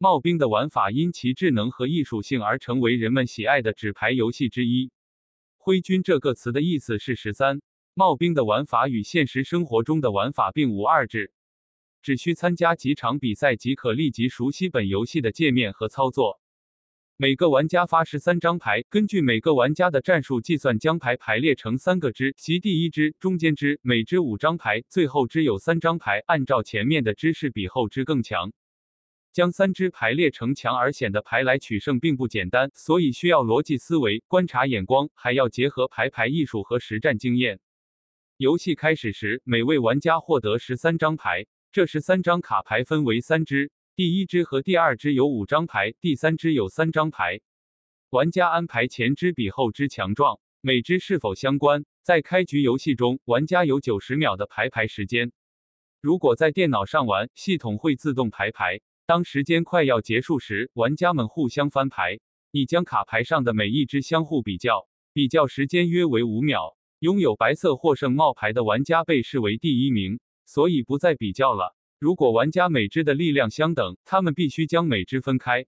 帽兵的玩法因其智能和艺术性而成为人们喜爱的纸牌游戏之一。灰军这个词的意思是十三。帽兵的玩法与现实生活中的玩法并无二致，只需参加几场比赛即可立即熟悉本游戏的界面和操作。每个玩家发十三张牌，根据每个玩家的战术计算，将牌排列成三个支，即第一支、中间支、每支五张牌，最后支有三张牌。按照前面的支势比后支更强。将三支排列成强而险的牌来取胜并不简单，所以需要逻辑思维、观察眼光，还要结合牌牌艺术和实战经验。游戏开始时，每位玩家获得十三张牌，这十三张卡牌分为三支，第一支和第二支有五张牌，第三支有三张牌。玩家安排前支比后支强壮，每支是否相关？在开局游戏中，玩家有九十秒的排牌时间。如果在电脑上玩，系统会自动排牌。当时间快要结束时，玩家们互相翻牌，你将卡牌上的每一只相互比较，比较时间约为五秒。拥有白色获胜冒牌的玩家被视为第一名，所以不再比较了。如果玩家每只的力量相等，他们必须将每只分开，